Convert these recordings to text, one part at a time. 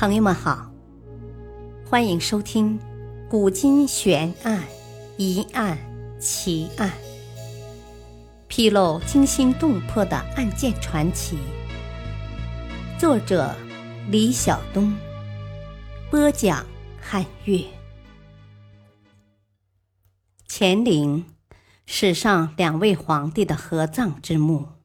朋友们好，欢迎收听《古今悬案、疑案、奇案》，披露惊心动魄的案件传奇。作者：李晓东，播讲：汉月。乾陵，史上两位皇帝的合葬之墓。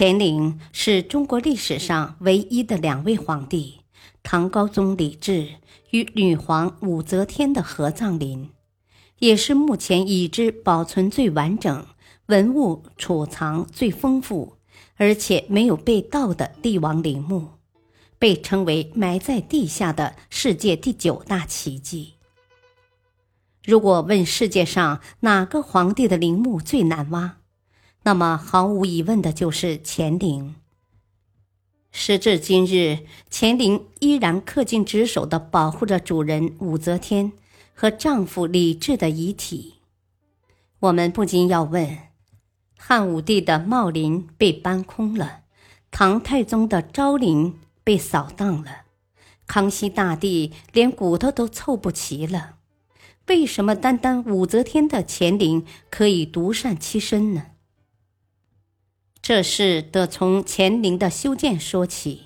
乾陵是中国历史上唯一的两位皇帝唐高宗李治与女皇武则天的合葬陵，也是目前已知保存最完整、文物储藏最丰富，而且没有被盗的帝王陵墓，被称为埋在地下的世界第九大奇迹。如果问世界上哪个皇帝的陵墓最难挖？那么，毫无疑问的就是乾陵。时至今日，乾陵依然恪尽职守的保护着主人武则天和丈夫李治的遗体。我们不禁要问：汉武帝的茂陵被搬空了，唐太宗的昭陵被扫荡了，康熙大帝连骨头都凑不齐了，为什么单单武则天的乾陵可以独善其身呢？这事得从乾陵的修建说起。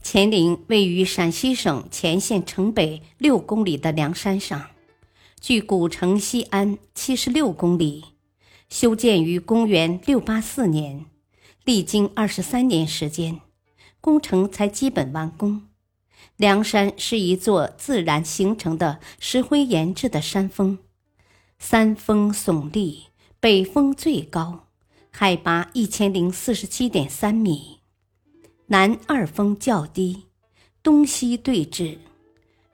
乾陵位于陕西省乾县城北六公里的梁山上，距古城西安七十六公里。修建于公元六八四年，历经二十三年时间，工程才基本完工。梁山是一座自然形成的石灰岩质的山峰，三峰耸立，北峰最高。海拔一千零四十七点三米，南二峰较低，东西对峙。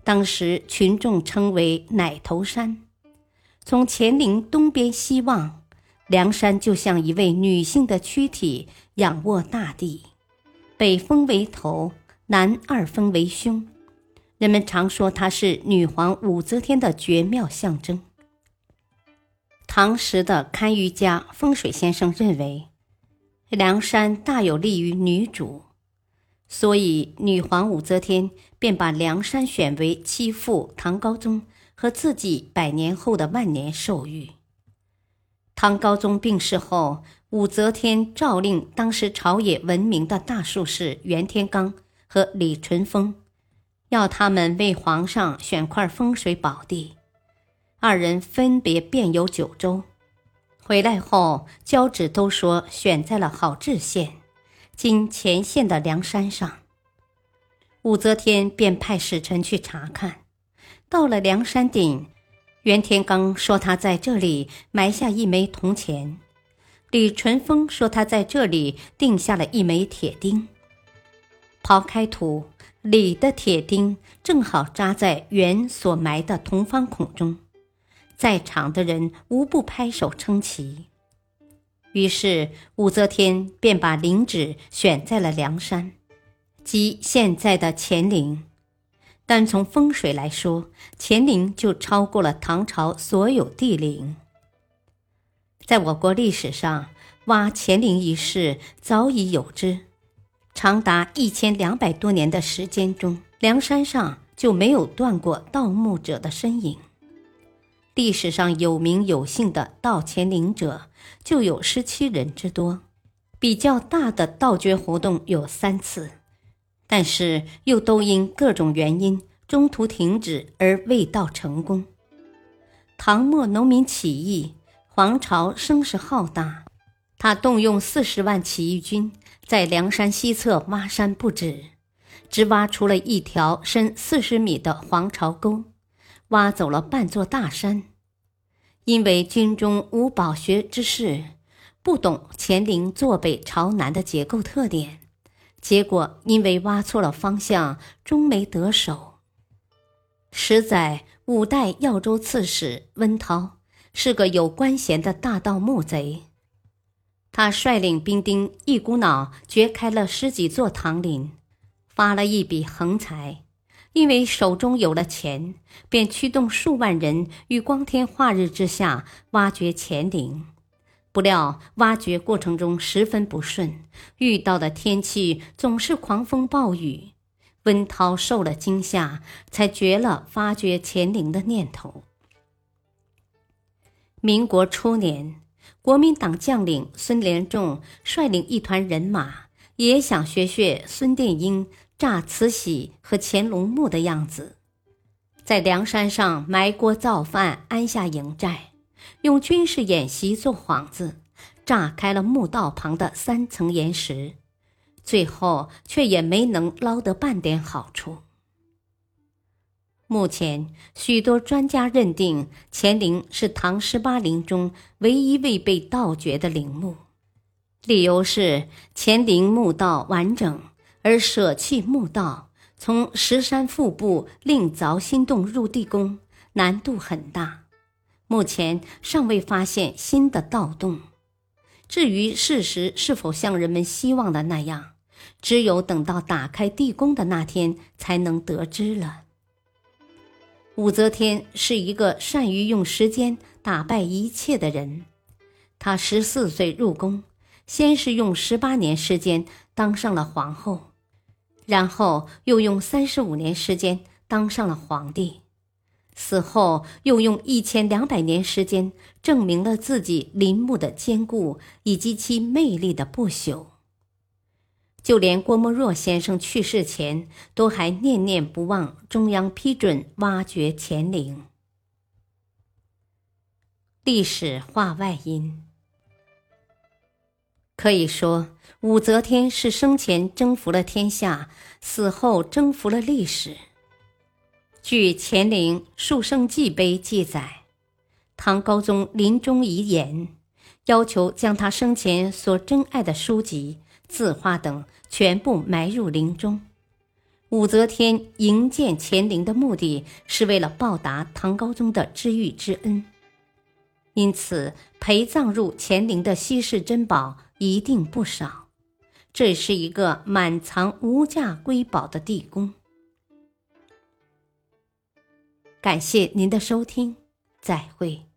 当时群众称为“奶头山”。从乾陵东边西望，梁山就像一位女性的躯体仰卧大地，北峰为头，南二峰为胸。人们常说它是女皇武则天的绝妙象征。唐时的堪舆家风水先生认为，梁山大有利于女主，所以女皇武则天便把梁山选为其父唐高宗和自己百年后的万年寿域。唐高宗病逝后，武则天诏令当时朝野闻名的大术士袁天罡和李淳风，要他们为皇上选块风水宝地。二人分别遍游九州，回来后交旨都说选在了好治县，今前县的梁山上。武则天便派使臣去查看，到了梁山顶，袁天罡说他在这里埋下一枚铜钱，李淳风说他在这里定下了一枚铁钉。刨开土，李的铁钉正好扎在袁所埋的铜方孔中。在场的人无不拍手称奇，于是武则天便把陵址选在了梁山，即现在的乾陵。单从风水来说，乾陵就超过了唐朝所有帝陵。在我国历史上，挖乾陵一事早已有之，长达一千两百多年的时间中，梁山上就没有断过盗墓者的身影。历史上有名有姓的盗乾陵者就有十七人之多，比较大的盗掘活动有三次，但是又都因各种原因中途停止而未盗成功。唐末农民起义，皇朝声势浩大，他动用四十万起义军在梁山西侧挖山不止，只挖出了一条深四十米的黄巢沟。挖走了半座大山，因为军中无饱学之士，不懂乾陵坐北朝南的结构特点，结果因为挖错了方向，终没得手。十载，五代耀州刺史温韬是个有官衔的大盗墓贼，他率领兵丁一股脑掘开了十几座唐陵，发了一笔横财。因为手中有了钱，便驱动数万人于光天化日之下挖掘乾陵，不料挖掘过程中十分不顺，遇到的天气总是狂风暴雨。温涛受了惊吓，才绝了发掘乾陵的念头。民国初年，国民党将领孙连仲率领一团人马，也想学学孙殿英炸慈禧和乾隆墓的样子，在梁山上埋锅造饭，安下营寨，用军事演习做幌子，炸开了墓道旁的三层岩石。最后却也没能捞得半点好处。目前，许多专家认定乾陵是唐十八陵中唯一未被盗掘的陵墓，理由是乾陵墓道完整，而舍弃墓道，从石山腹部另凿新洞入地宫，难度很大。目前尚未发现新的盗洞。至于事实是否像人们希望的那样？只有等到打开地宫的那天，才能得知了。武则天是一个善于用时间打败一切的人。她十四岁入宫，先是用十八年时间当上了皇后，然后又用三十五年时间当上了皇帝，死后又用一千两百年时间证明了自己陵墓的坚固以及其魅力的不朽。就连郭沫若先生去世前，都还念念不忘中央批准挖掘乾陵。历史话外音：可以说，武则天是生前征服了天下，死后征服了历史。据《乾陵述圣记碑》记载，唐高宗临终遗言，要求将他生前所珍爱的书籍。字画等全部埋入陵中。武则天营建乾陵的目的是为了报答唐高宗的知遇之恩，因此陪葬入乾陵的稀世珍宝一定不少。这是一个满藏无价瑰宝的地宫。感谢您的收听，再会。